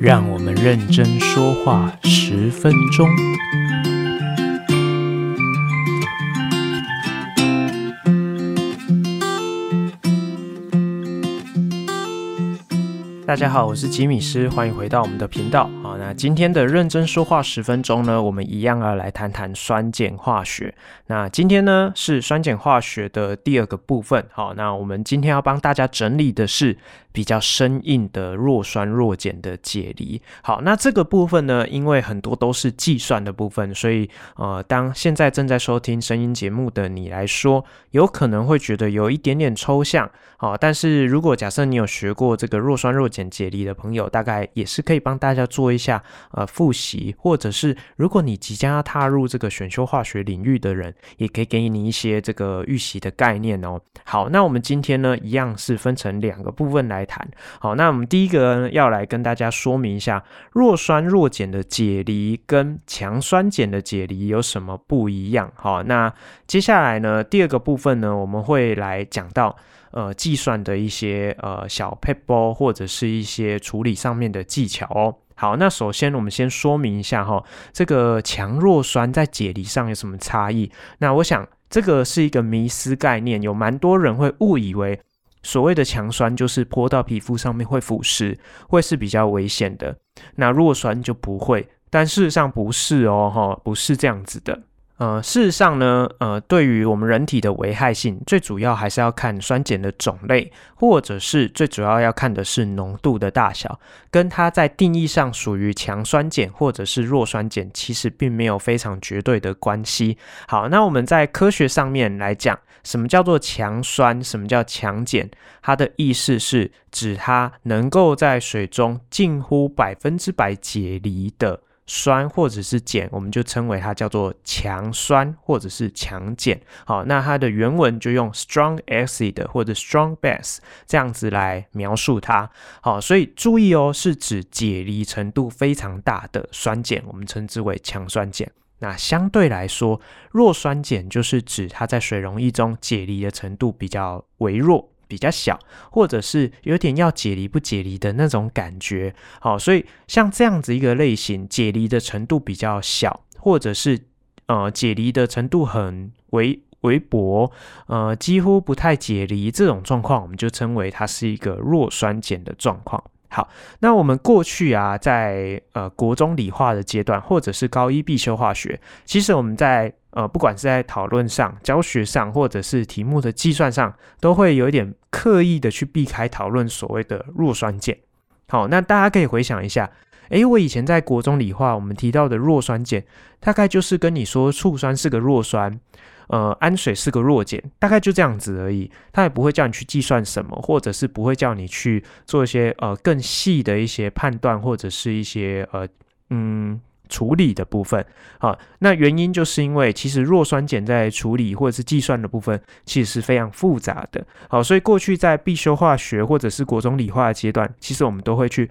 让我们认真说话十分钟。大家好，我是吉米师，欢迎回到我们的频道。好，那今天的认真说话十分钟呢，我们一样要来谈谈酸碱化学。那今天呢是酸碱化学的第二个部分。好，那我们今天要帮大家整理的是比较生硬的弱酸弱碱的解离。好，那这个部分呢，因为很多都是计算的部分，所以呃，当现在正在收听声音节目的你来说，有可能会觉得有一点点抽象。好，但是如果假设你有学过这个弱酸弱碱解离的朋友，大概也是可以帮大家做一下呃复习，或者是如果你即将要踏入这个选修化学领域的人，也可以给你一些这个预习的概念哦。好，那我们今天呢，一样是分成两个部分来谈。好，那我们第一个，要来跟大家说明一下弱酸弱碱的解离跟强酸碱的解离有什么不一样。好，那接下来呢，第二个部分呢，我们会来讲到。呃，计算的一些呃小撇步或者是一些处理上面的技巧哦。好，那首先我们先说明一下哈，这个强弱酸在解离上有什么差异？那我想这个是一个迷思概念，有蛮多人会误以为所谓的强酸就是泼到皮肤上面会腐蚀，会是比较危险的。那弱酸就不会，但事实上不是哦，哈，不是这样子的。呃，事实上呢，呃，对于我们人体的危害性，最主要还是要看酸碱的种类，或者是最主要要看的是浓度的大小，跟它在定义上属于强酸碱或者是弱酸碱，其实并没有非常绝对的关系。好，那我们在科学上面来讲，什么叫做强酸？什么叫强碱？它的意思是指它能够在水中近乎百分之百解离的。酸或者是碱，我们就称为它叫做强酸或者是强碱。好，那它的原文就用 strong acid 或者 strong base 这样子来描述它。好，所以注意哦，是指解离程度非常大的酸碱，我们称之为强酸碱。那相对来说，弱酸碱就是指它在水溶液中解离的程度比较微弱。比较小，或者是有点要解离不解离的那种感觉，好，所以像这样子一个类型，解离的程度比较小，或者是呃解离的程度很微微薄，呃几乎不太解离这种状况，我们就称为它是一个弱酸碱的状况。好，那我们过去啊，在呃国中理化的阶段，或者是高一必修化学，其实我们在呃不管是在讨论上、教学上，或者是题目的计算上，都会有一点刻意的去避开讨论所谓的弱酸碱。好，那大家可以回想一下，诶，我以前在国中理化，我们提到的弱酸碱，大概就是跟你说醋酸是个弱酸。呃，氨水是个弱碱，大概就这样子而已。它也不会叫你去计算什么，或者是不会叫你去做一些呃更细的一些判断，或者是一些呃嗯处理的部分。好，那原因就是因为其实弱酸碱在处理或者是计算的部分，其实是非常复杂的。好，所以过去在必修化学或者是国中理化的阶段，其实我们都会去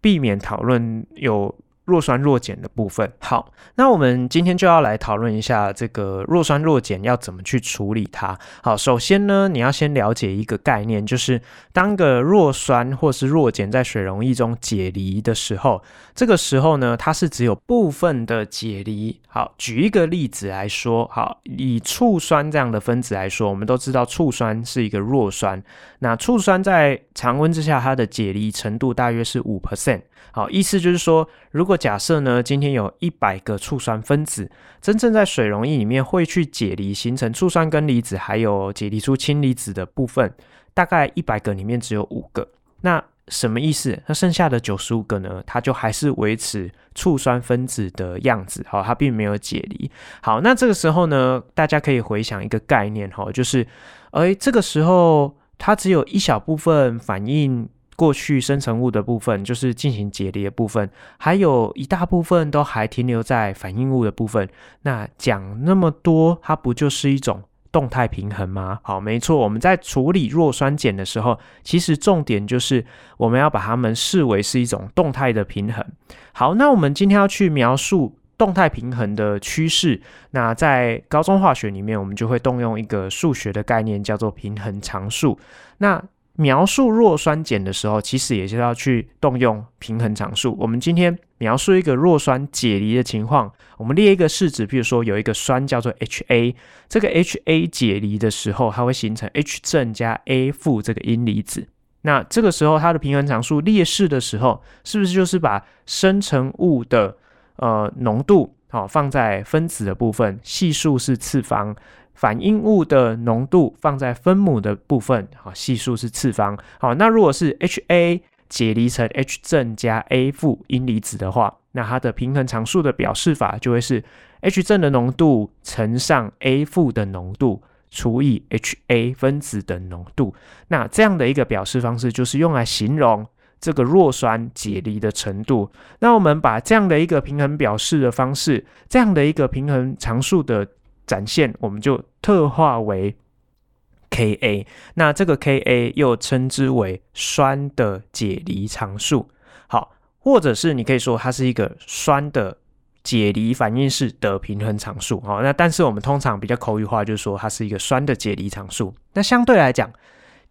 避免讨论有。弱酸弱碱的部分，好，那我们今天就要来讨论一下这个弱酸弱碱要怎么去处理它。好，首先呢，你要先了解一个概念，就是当个弱酸或是弱碱在水溶液中解离的时候，这个时候呢，它是只有部分的解离。好，举一个例子来说，好，以醋酸这样的分子来说，我们都知道醋酸是一个弱酸，那醋酸在常温之下，它的解离程度大约是五 percent。好，意思就是说，如果假设呢，今天有一百个醋酸分子，真正在水溶液里面会去解离，形成醋酸根离子，还有解离出氢离子的部分，大概一百个里面只有五个。那什么意思？那剩下的九十五个呢？它就还是维持醋酸分子的样子，好，它并没有解离。好，那这个时候呢，大家可以回想一个概念，哈，就是，哎，这个时候它只有一小部分反应。过去生成物的部分就是进行解离的部分，还有一大部分都还停留在反应物的部分。那讲那么多，它不就是一种动态平衡吗？好，没错，我们在处理弱酸碱的时候，其实重点就是我们要把它们视为是一种动态的平衡。好，那我们今天要去描述动态平衡的趋势，那在高中化学里面，我们就会动用一个数学的概念，叫做平衡常数。那描述弱酸碱的时候，其实也是要去动用平衡常数。我们今天描述一个弱酸解离的情况，我们列一个式子，比如说有一个酸叫做 HA，这个 HA 解离的时候，它会形成 H 正加 A 负这个阴离子。那这个时候它的平衡常数列式的时候，是不是就是把生成物的呃浓度好、哦、放在分子的部分，系数是次方？反应物的浓度放在分母的部分，好，系数是次方。好，那如果是 HA 解离成 H 正加 A 负阴离子的话，那它的平衡常数的表示法就会是 H 正的浓度乘上 A 负的浓度除以 HA 分子的浓度。那这样的一个表示方式，就是用来形容这个弱酸解离的程度。那我们把这样的一个平衡表示的方式，这样的一个平衡常数的。展现我们就特化为 Ka，那这个 Ka 又称之为酸的解离常数。好，或者是你可以说它是一个酸的解离反应式的平衡常数。好，那但是我们通常比较口语化，就是说它是一个酸的解离常数。那相对来讲，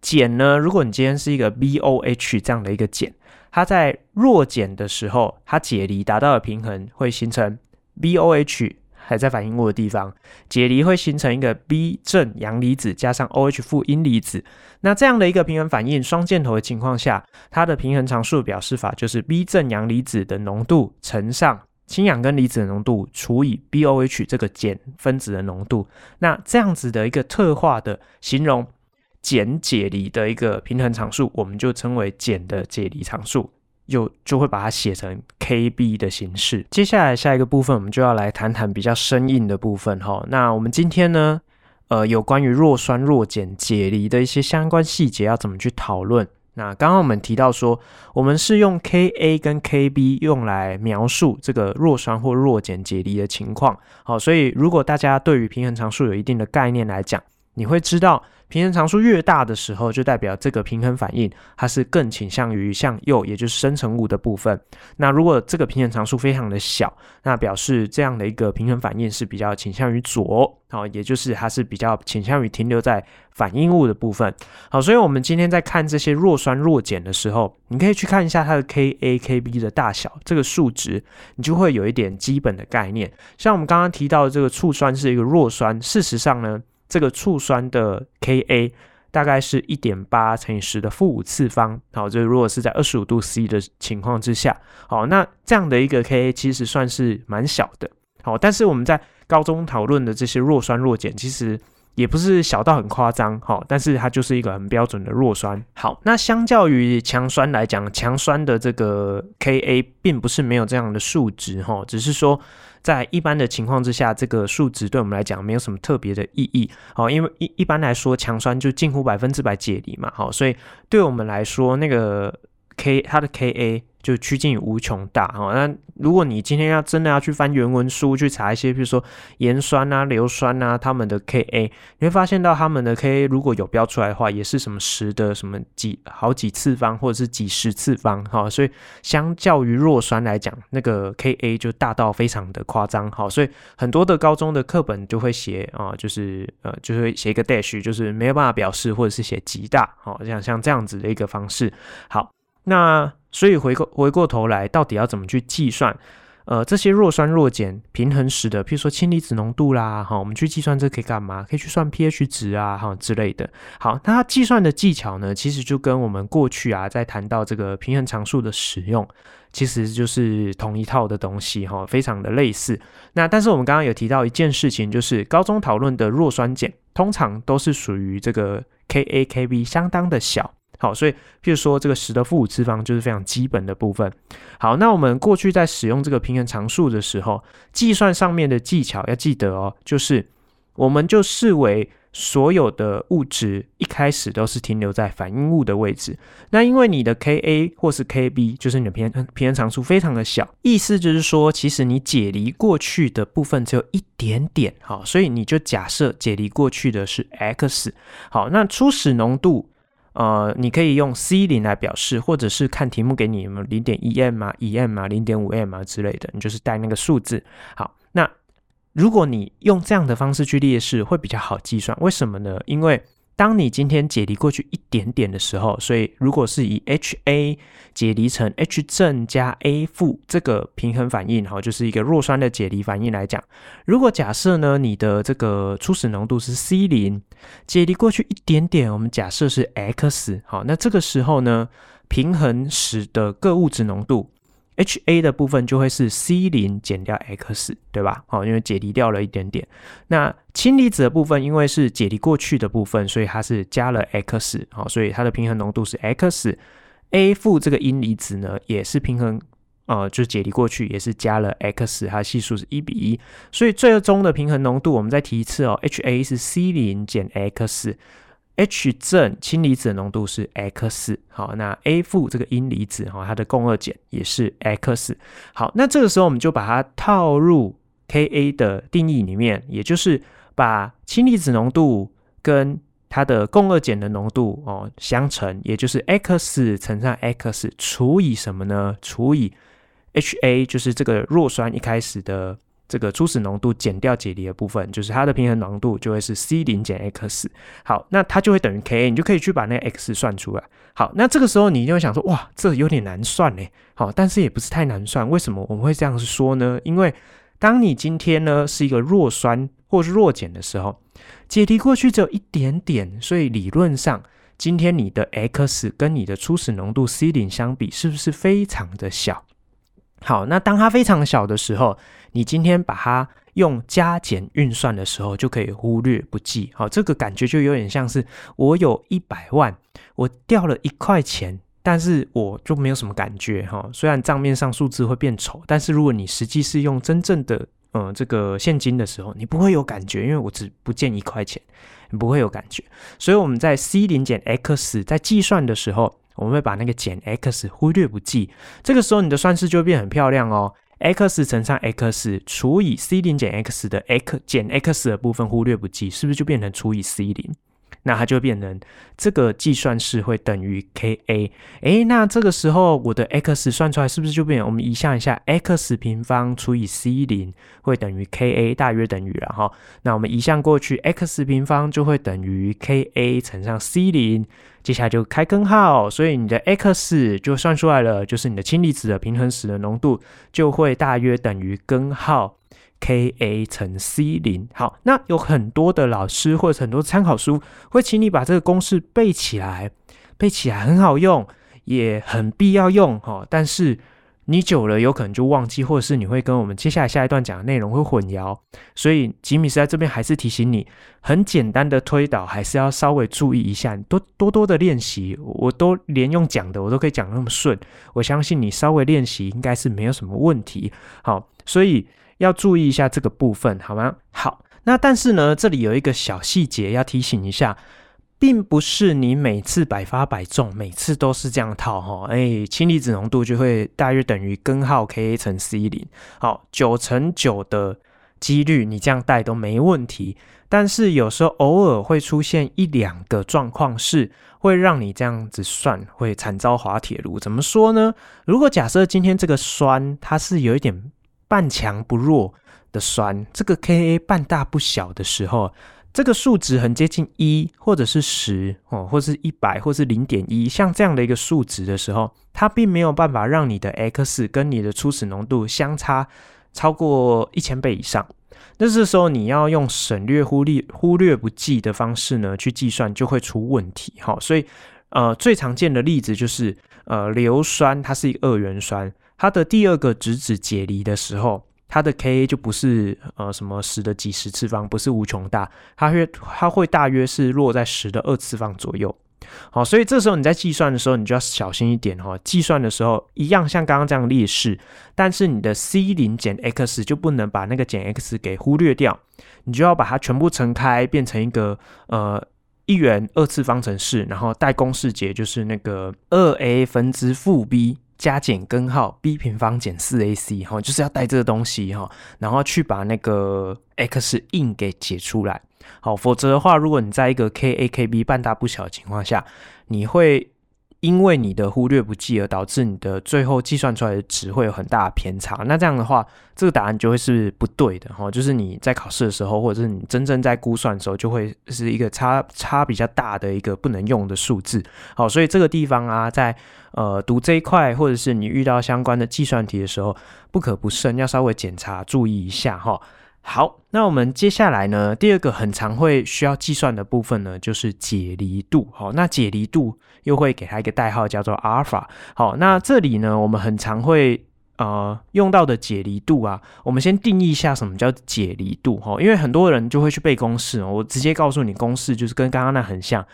碱呢，如果你今天是一个 BOH 这样的一个碱，它在弱碱的时候，它解离达到的平衡会形成 BOH。还在反应物的地方。解离会形成一个 B 正阳离子加上 OH 负阴离子，那这样的一个平衡反应双箭头的情况下，它的平衡常数表示法就是 B 正阳离子的浓度乘上氢氧根离子的浓度除以 BOH 这个碱分子的浓度，那这样子的一个特化的形容碱解离的一个平衡常数，我们就称为碱的解离常数。就就会把它写成 Kb 的形式。接下来下一个部分，我们就要来谈谈比较生硬的部分哈。那我们今天呢，呃，有关于弱酸弱碱解离的一些相关细节要怎么去讨论？那刚刚我们提到说，我们是用 Ka 跟 Kb 用来描述这个弱酸或弱碱解离的情况。好，所以如果大家对于平衡常数有一定的概念来讲，你会知道。平衡常数越大的时候，就代表这个平衡反应它是更倾向于向右，也就是生成物的部分。那如果这个平衡常数非常的小，那表示这样的一个平衡反应是比较倾向于左，好，也就是它是比较倾向于停留在反应物的部分。好，所以我们今天在看这些弱酸弱碱的时候，你可以去看一下它的 Ka、Kb 的大小，这个数值你就会有一点基本的概念。像我们刚刚提到的这个醋酸是一个弱酸，事实上呢。这个醋酸的 Ka 大概是一点八乘以十的负五次方，好，这如果是在二十五度 C 的情况之下，好，那这样的一个 Ka 其实算是蛮小的，好，但是我们在高中讨论的这些弱酸弱碱，其实也不是小到很夸张，好，但是它就是一个很标准的弱酸。好，那相较于强酸来讲，强酸的这个 Ka 并不是没有这样的数值，哈，只是说。在一般的情况之下，这个数值对我们来讲没有什么特别的意义，好，因为一一般来说强酸就近乎百分之百解离嘛，好，所以对我们来说那个 K 它的 Ka。就趋近于无穷大哈，那如果你今天要真的要去翻原文书去查一些，比如说盐酸啊、硫酸啊，它们的 Ka，你会发现到它们的 Ka 如果有标出来的话，也是什么十的什么几好几次方，或者是几十次方哈，所以相较于弱酸来讲，那个 Ka 就大到非常的夸张哈，所以很多的高中的课本就会写啊，就是呃，就会写一个 dash，就是没有办法表示，或者是写极大，好像像这样子的一个方式，好。那所以回过回过头来，到底要怎么去计算？呃，这些弱酸弱碱平衡时的，譬如说氢离子浓度啦，哈，我们去计算这可以干嘛？可以去算 pH 值啊，哈之类的。好，那它计算的技巧呢，其实就跟我们过去啊在谈到这个平衡常数的使用，其实就是同一套的东西，哈，非常的类似。那但是我们刚刚有提到一件事情，就是高中讨论的弱酸碱，通常都是属于这个 Ka、Kb 相当的小。好，所以譬如说这个十的负五次方就是非常基本的部分。好，那我们过去在使用这个平衡常数的时候，计算上面的技巧要记得哦，就是我们就视为所有的物质一开始都是停留在反应物的位置。那因为你的 Ka 或是 Kb 就是你的平衡平衡常数非常的小，意思就是说，其实你解离过去的部分只有一点点。好，所以你就假设解离过去的是 x。好，那初始浓度。呃，你可以用 C 零来表示，或者是看题目给你零点一 m 啊、一 m 啊、零点五 m 啊之类的，你就是带那个数字。好，那如果你用这样的方式去列式，会比较好计算。为什么呢？因为当你今天解离过去一点点的时候，所以如果是以 HA 解离成 H 正加 A 负这个平衡反应，哈，就是一个弱酸的解离反应来讲，如果假设呢，你的这个初始浓度是 C 零，解离过去一点点，我们假设是 X，好，那这个时候呢，平衡时的各物质浓度。H A 的部分就会是 C 零减掉 X，对吧？好，因为解离掉了一点点。那氢离子的部分，因为是解离过去的部分，所以它是加了 X，好，所以它的平衡浓度是 X。A 负这个阴离子呢，也是平衡，呃，就是解离过去也是加了 X，它系数是一比一。所以最终的平衡浓度，我们再提一次哦，H A 是 C 零减 X。H 正氢离子的浓度是 X，好，那 A 负这个阴离子哈，它的共二碱也是 X，好，那这个时候我们就把它套入 Ka 的定义里面，也就是把氢离子浓度跟它的共二碱的浓度哦相乘，也就是 X 乘上 X 除以什么呢？除以 Ha，就是这个弱酸一开始的。这个初始浓度减掉解离的部分，就是它的平衡浓度就会是 C 零减 X。好，那它就会等于 Ka，你就可以去把那个 X 算出来。好，那这个时候你就会想说，哇，这有点难算呢。好，但是也不是太难算。为什么我们会这样子说呢？因为当你今天呢是一个弱酸或是弱碱的时候，解离过去只有一点点，所以理论上今天你的 X 跟你的初始浓度 C 零相比，是不是非常的小？好，那当它非常小的时候，你今天把它用加减运算的时候，就可以忽略不计。好，这个感觉就有点像是我有一百万，我掉了一块钱，但是我就没有什么感觉哈。虽然账面上数字会变丑，但是如果你实际是用真正的嗯这个现金的时候，你不会有感觉，因为我只不见一块钱，你不会有感觉。所以我们在 C 零减 X 在计算的时候。我们会把那个减 x 忽略不计，这个时候你的算式就会变很漂亮哦。x 乘上 x 除以 c 零减 x 的 x 减 x 的部分忽略不计，是不是就变成除以 c 零？那它就变成这个计算式会等于 Ka，诶，那这个时候我的 x 算出来是不是就变成我们移项一下 x 平方除以 c 零会等于 Ka 大约等于了哈？那我们移项过去，x 平方就会等于 Ka 乘上 c 零，接下来就开根号，所以你的 x 就算出来了，就是你的氢离子的平衡时的浓度就会大约等于根号。Ka 乘 C 零，好，那有很多的老师或者很多参考书会请你把这个公式背起来，背起来很好用，也很必要用哈。但是你久了有可能就忘记，或者是你会跟我们接下来下一段讲的内容会混淆。所以吉米斯在这边还是提醒你，很简单的推导还是要稍微注意一下，多多多的练习。我都连用讲的，我都可以讲那么顺。我相信你稍微练习应该是没有什么问题。好，所以。要注意一下这个部分，好吗？好，那但是呢，这里有一个小细节要提醒一下，并不是你每次百发百中，每次都是这样套哈。哎，氢离子浓度就会大约等于根号 Ka 乘 C 零。好，九乘九的几率你这样带都没问题。但是有时候偶尔会出现一两个状况，是会让你这样子算会惨遭滑铁卢。怎么说呢？如果假设今天这个酸它是有一点。半强不弱的酸，这个 Ka 半大不小的时候，这个数值很接近一，或者是十哦，或是一百，或是零点一，像这样的一个数值的时候，它并没有办法让你的 x 跟你的初始浓度相差超过一千倍以上。那这时候你要用省略、忽略、忽略不计的方式呢去计算，就会出问题。好，所以呃，最常见的例子就是呃，硫酸，它是一个二元酸。它的第二个质子解离的时候，它的 Ka 就不是呃什么十的几十次方，不是无穷大，它会它会大约是落在十的二次方左右。好，所以这时候你在计算的时候，你就要小心一点哈。计算的时候一样像刚刚这样列式，但是你的 C 零减 x 就不能把那个减 x 给忽略掉，你就要把它全部乘开，变成一个呃一元二次方程式，然后带公式解，就是那个二 a 分之负 b。加减根号 b 平方减四 ac 哈，就是要带这个东西哈，然后去把那个 x 印给解出来。好，否则的话，如果你在一个 ka kb 半大不小的情况下，你会因为你的忽略不计而导致你的最后计算出来的值会有很大的偏差。那这样的话，这个答案就会是不对的哈。就是你在考试的时候，或者是你真正在估算的时候，就会是一个差差比较大的一个不能用的数字。好，所以这个地方啊，在呃读这一块，或者是你遇到相关的计算题的时候，不可不慎，要稍微检查注意一下哈。好，那我们接下来呢，第二个很常会需要计算的部分呢，就是解离度。好，那解离度又会给它一个代号叫做阿尔法。好，那这里呢，我们很常会呃用到的解离度啊，我们先定义一下什么叫解离度。哈，因为很多人就会去背公式，我直接告诉你公式就是跟刚刚那很像，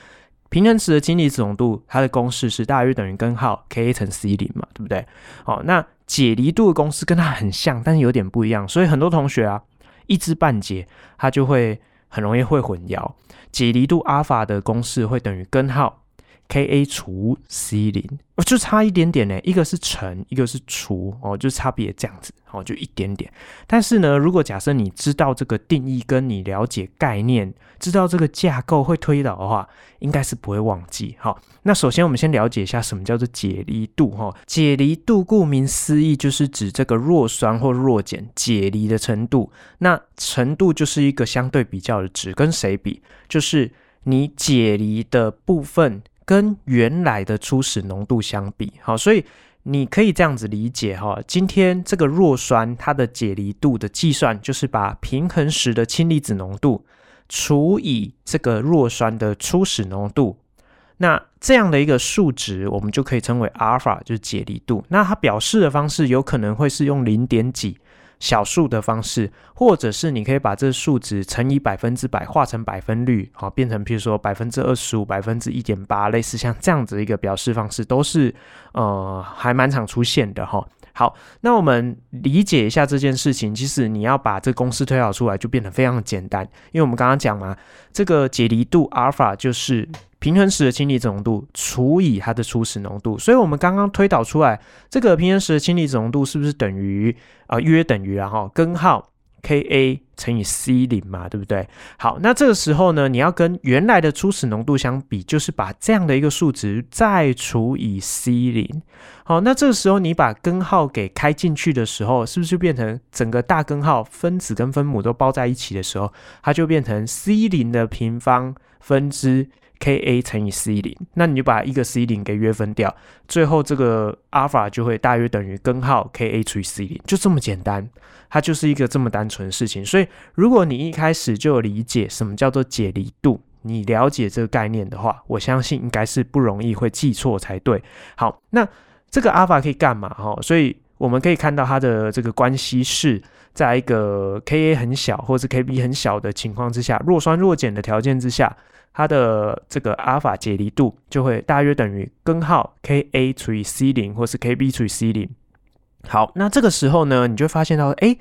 平衡时的氢离子浓度，它的公式是大约等于根号 Ka 乘 C 零嘛，对不对？好，那解离度的公式跟它很像，但是有点不一样，所以很多同学啊。一知半解，它就会很容易会混淆。解离度阿尔法的公式会等于根号 Ka 除 C 零，就差一点点呢，一个是乘，一个是除，哦，就差别这样子。哦，就一点点。但是呢，如果假设你知道这个定义，跟你了解概念，知道这个架构会推导的话，应该是不会忘记。好，那首先我们先了解一下什么叫做解离度。哈，解离度顾名思义就是指这个弱酸或弱碱解离的程度。那程度就是一个相对比较的值，跟谁比？就是你解离的部分跟原来的初始浓度相比。好，所以。你可以这样子理解哈，今天这个弱酸它的解离度的计算，就是把平衡时的氢离子浓度除以这个弱酸的初始浓度，那这样的一个数值，我们就可以称为阿尔法，就是解离度。那它表示的方式有可能会是用零点几。小数的方式，或者是你可以把这数值乘以百分之百，化成百分率，好，变成譬如说百分之二十五、百分之一点八，类似像这样子一个表示方式，都是呃还蛮常出现的哈。好，那我们理解一下这件事情，其实你要把这个公式推导出来，就变得非常简单，因为我们刚刚讲嘛，这个解离度阿尔法就是。平衡时的氢离子浓度除以它的初始浓度，所以我们刚刚推导出来，这个平衡时的氢离子浓度是不是等于啊、呃、约等于然后根号 Ka 乘以 C 零嘛，对不对？好，那这个时候呢，你要跟原来的初始浓度相比，就是把这样的一个数值再除以 C 零。好，那这个时候你把根号给开进去的时候，是不是就变成整个大根号分子跟分母都包在一起的时候，它就变成 C 零的平方分之。Ka 乘以 C 零，那你就把一个 C 零给约分掉，最后这个阿尔法就会大约等于根号 Ka 除以 C 零，就这么简单，它就是一个这么单纯的事情。所以，如果你一开始就理解什么叫做解离度，你了解这个概念的话，我相信应该是不容易会记错才对。好，那这个阿尔法可以干嘛？哈，所以我们可以看到它的这个关系是在一个 Ka 很小或是 Kb 很小的情况之下，弱酸弱碱的条件之下。它的这个阿尔法解离度就会大约等于根号 Ka 除以 C 零，或是 Kb 除以 C 零。好，那这个时候呢，你就发现到，哎，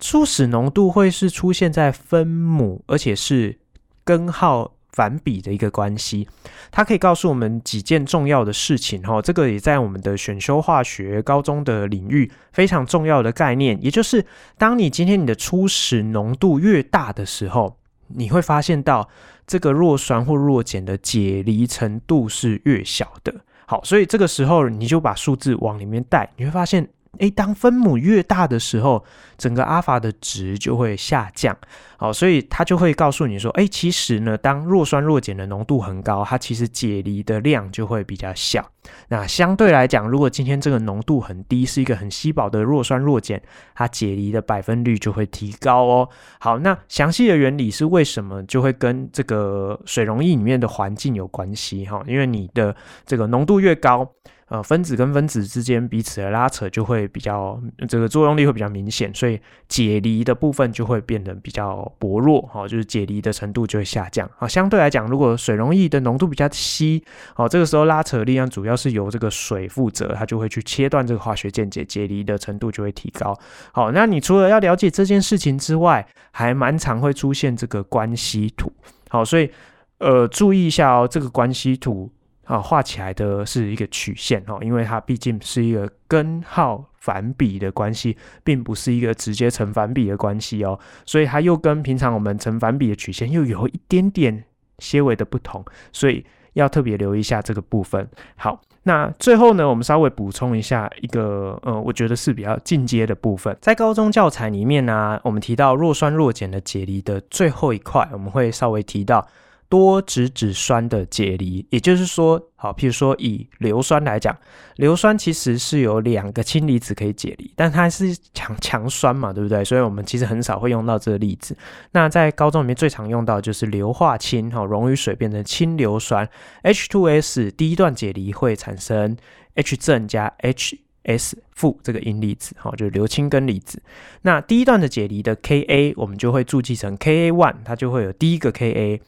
初始浓度会是出现在分母，而且是根号反比的一个关系。它可以告诉我们几件重要的事情哈，这个也在我们的选修化学高中的领域非常重要的概念，也就是当你今天你的初始浓度越大的时候，你会发现到。这个弱酸或弱碱的解离程度是越小的，好，所以这个时候你就把数字往里面带，你会发现。诶，当分母越大的时候，整个阿尔法的值就会下降。好，所以它就会告诉你说，诶，其实呢，当弱酸弱碱的浓度很高，它其实解离的量就会比较小。那相对来讲，如果今天这个浓度很低，是一个很稀薄的弱酸弱碱，它解离的百分率就会提高哦。好，那详细的原理是为什么就会跟这个水溶液里面的环境有关系哈？因为你的这个浓度越高。呃，分子跟分子之间彼此的拉扯就会比较，这个作用力会比较明显，所以解离的部分就会变得比较薄弱，哈，就是解离的程度就会下降。啊，相对来讲，如果水溶液的浓度比较稀，哦，这个时候拉扯力量主要是由这个水负责，它就会去切断这个化学键解，解离的程度就会提高。好，那你除了要了解这件事情之外，还蛮常会出现这个关系图。好，所以呃，注意一下哦，这个关系图。啊，画起来的是一个曲线哦，因为它毕竟是一个根号反比的关系，并不是一个直接成反比的关系哦，所以它又跟平常我们成反比的曲线又有一点点些微的不同，所以要特别留意一下这个部分。好，那最后呢，我们稍微补充一下一个，呃，我觉得是比较进阶的部分，在高中教材里面呢、我们提到弱酸弱碱的解离的最后一块，我们会稍微提到。多质子酸的解离，也就是说，好，譬如说以硫酸来讲，硫酸其实是有两个氢离子可以解离，但它是强强酸嘛，对不对？所以我们其实很少会用到这个例子。那在高中里面最常用到就是硫化氢，哈，溶于水变成氢硫酸，H2S 第一段解离会产生 H 正加 H S 负这个阴离子，哈，就是硫氢根离子。那第一段的解离的 Ka 我们就会注记成 Ka1，它就会有第一个 Ka。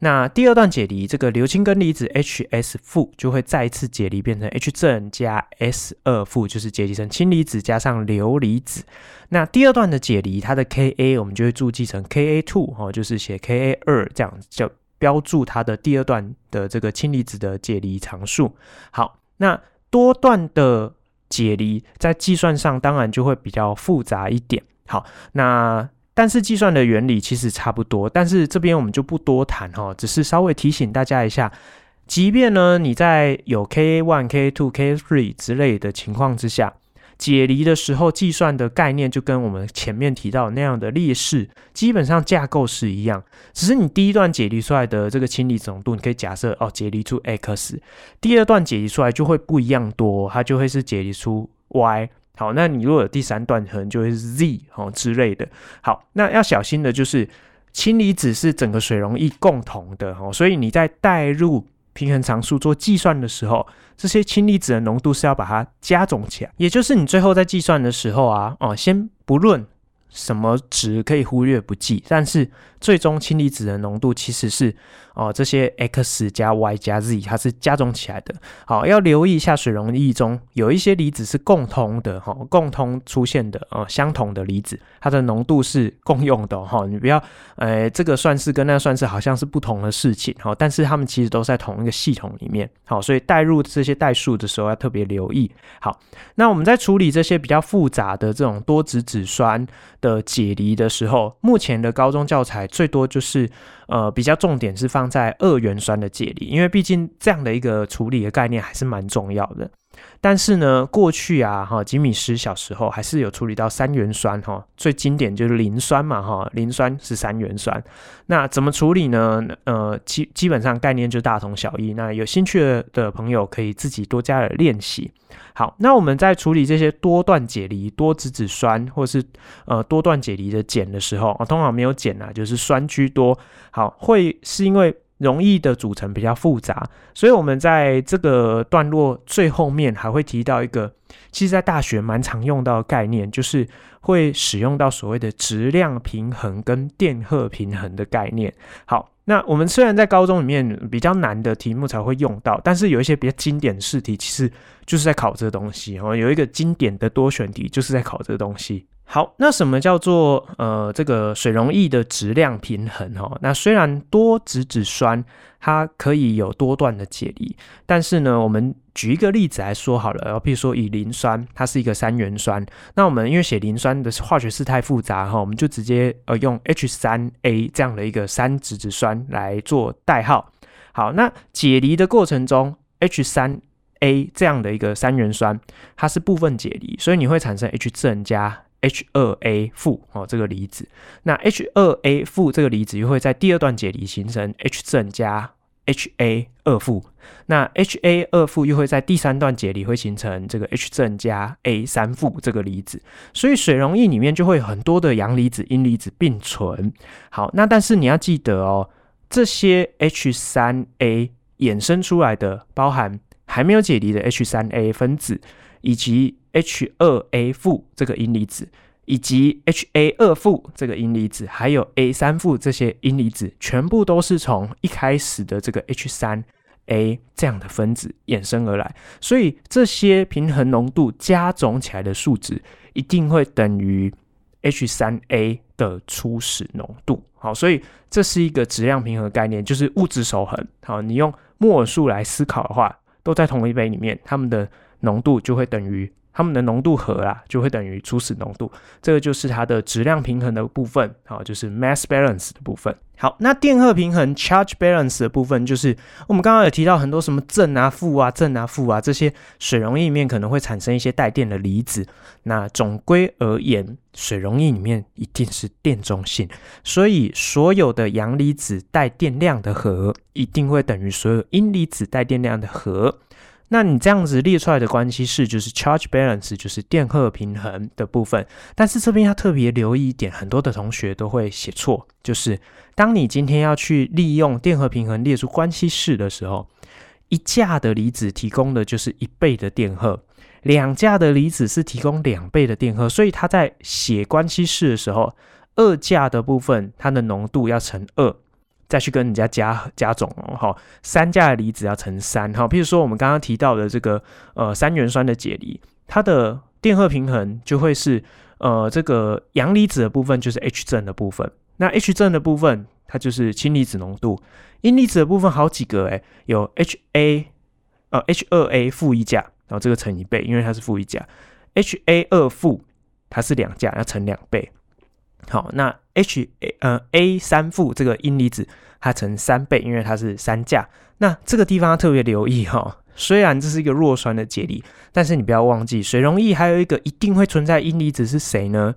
那第二段解离，这个硫氢根离子 HS 负就会再次解离，变成 H 正加 S 二负，就是解离成氢离子加上硫离子。那第二段的解离，它的 Ka 我们就会注记成 Ka two 哦，就是写 Ka 二这样，就标注它的第二段的这个氢离子的解离常数。好，那多段的解离在计算上当然就会比较复杂一点。好，那。但是计算的原理其实差不多，但是这边我们就不多谈哈，只是稍微提醒大家一下，即便呢你在有 k one、k two、k three 之类的情况之下，解离的时候计算的概念就跟我们前面提到那样的列式，基本上架构是一样，只是你第一段解离出来的这个氢离子浓度，你可以假设哦解离出 X，第二段解离出来就会不一样多，它就会是解离出 Y。好，那你如果有第三段，可能就会是 Z 哦之类的。好，那要小心的就是氢离子是整个水溶液共同的哦，所以你在代入平衡常数做计算的时候，这些氢离子的浓度是要把它加总起来，也就是你最后在计算的时候啊，哦，先不论。什么值可以忽略不计，但是最终氢离子的浓度其实是哦，这些 x 加 y 加 z 它是加总起来的。好，要留意一下水溶液中有一些离子是共通的哈，共通出现的哦相同的离子，它的浓度是共用的哈。你不要呃这个算式跟那个算式好像是不同的事情哈，但是它们其实都在同一个系统里面。好，所以代入这些代数的时候要特别留意。好，那我们在处理这些比较复杂的这种多质子酸的解离的时候，目前的高中教材最多就是，呃，比较重点是放在二元酸的解离，因为毕竟这样的一个处理的概念还是蛮重要的。但是呢，过去啊，哈，吉米斯小时候还是有处理到三元酸，哈，最经典就是磷酸嘛，哈，磷酸是三元酸。那怎么处理呢？呃，基基本上概念就大同小异。那有兴趣的朋友可以自己多加的练习。好，那我们在处理这些多段解离、多质子酸或是呃多段解离的碱的时候，啊，通常没有碱啊，就是酸居多。好，会是因为。容易的组成比较复杂，所以我们在这个段落最后面还会提到一个，其实在大学蛮常用到的概念，就是会使用到所谓的质量平衡跟电荷平衡的概念。好，那我们虽然在高中里面比较难的题目才会用到，但是有一些比较经典试题，其实就是在考这个东西哦。有一个经典的多选题就是在考这个东西。好，那什么叫做呃这个水溶液的质量平衡哈？那虽然多脂质酸它可以有多段的解离，但是呢，我们举一个例子来说好了，比如说以磷酸，它是一个三元酸，那我们因为写磷酸的化学式太复杂哈，我们就直接呃用 H 三 A 这样的一个三脂质酸来做代号。好，那解离的过程中，H 三 A 这样的一个三元酸，它是部分解离，所以你会产生 H 正加。H 二 A 负哦，这个离子，那 H 二 A 负这个离子又会在第二段解离形成 H 正加 H A 二负，那 H A 二负又会在第三段解离会形成这个 H 正加 A 三负这个离子，所以水溶液里面就会有很多的阳离子、阴离子并存。好，那但是你要记得哦，这些 H 三 A 衍生出来的，包含还没有解离的 H 三 A 分子以及。H 二 A 负这个阴离子，以及 H A 二负这个阴离子，还有 A 三负这些阴离子，全部都是从一开始的这个 H 三 A 这样的分子衍生而来。所以这些平衡浓度加总起来的数值，一定会等于 H 三 A 的初始浓度。好，所以这是一个质量平衡概念，就是物质守恒。好，你用摩尔数来思考的话，都在同一杯里面，它们的浓度就会等于。它们的浓度和啦，就会等于初始浓度。这个就是它的质量平衡的部分，好，就是 mass balance 的部分。好，那电荷平衡 charge balance 的部分，就是我们刚刚有提到很多什么正啊、负啊、正啊、负啊这些水溶液里面可能会产生一些带电的离子。那总归而言，水溶液里面一定是电中性，所以所有的阳离子带电量的和一定会等于所有阴离子带电量的和。那你这样子列出来的关系式就是 charge balance，就是电荷平衡的部分。但是这边要特别留意一点，很多的同学都会写错，就是当你今天要去利用电荷平衡列出关系式的时候，一价的离子提供的就是一倍的电荷，两价的离子是提供两倍的电荷，所以它在写关系式的时候，二价的部分它的浓度要乘二。再去跟人家加加总哦，哈，三价的离子要乘三，哈，譬如说我们刚刚提到的这个呃三元酸的解离，它的电荷平衡就会是呃这个阳离子的部分就是 H 正的部分，那 H 正的部分它就是氢离子浓度，阴离子的部分好几个诶，有 H A 呃 H 二 A 负一价，然后这个乘一倍，因为它是负一价，H A 二负它是两价，要乘两倍。好，那 H A 呃 A 三负这个阴离子，它乘三倍，因为它是三价。那这个地方要特别留意哈、哦，虽然这是一个弱酸的解离，但是你不要忘记，水溶液还有一个一定会存在阴离子是谁呢？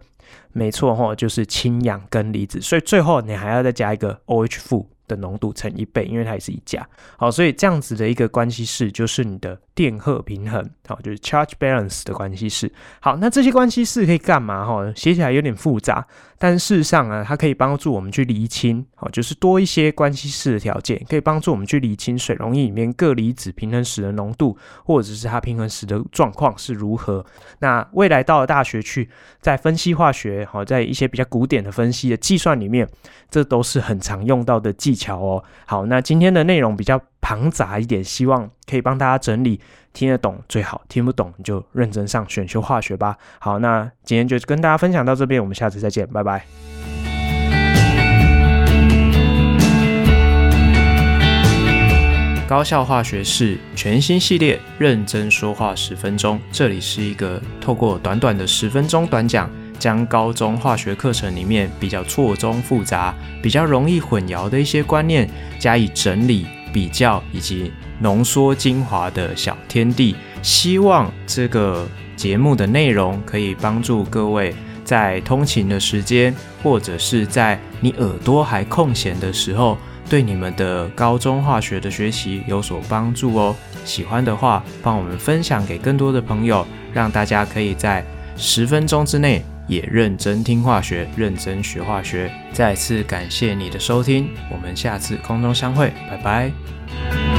没错哈、哦，就是氢氧根离子。所以最后你还要再加一个 OH 负。的浓度乘一倍，因为它也是一价。好，所以这样子的一个关系式就是你的电荷平衡，好，就是 charge balance 的关系式。好，那这些关系式可以干嘛？哈，写起来有点复杂，但事实上啊，它可以帮助我们去厘清，好，就是多一些关系式的条件，可以帮助我们去厘清水溶液里面各离子平衡时的浓度，或者是它平衡时的状况是如何。那未来到了大学去，在分析化学，好，在一些比较古典的分析的计算里面，这都是很常用到的技巧哦，好，那今天的内容比较庞杂一点，希望可以帮大家整理，听得懂最好，听不懂就认真上选修化学吧。好，那今天就跟大家分享到这边，我们下次再见，拜拜。高效化学式全新系列，认真说话十分钟，这里是一个透过短短的十分钟短讲。将高中化学课程里面比较错综复杂、比较容易混淆的一些观念加以整理、比较以及浓缩精华的小天地，希望这个节目的内容可以帮助各位在通勤的时间，或者是在你耳朵还空闲的时候，对你们的高中化学的学习有所帮助哦。喜欢的话，帮我们分享给更多的朋友，让大家可以在十分钟之内。也认真听化学，认真学化学。再次感谢你的收听，我们下次空中相会，拜拜。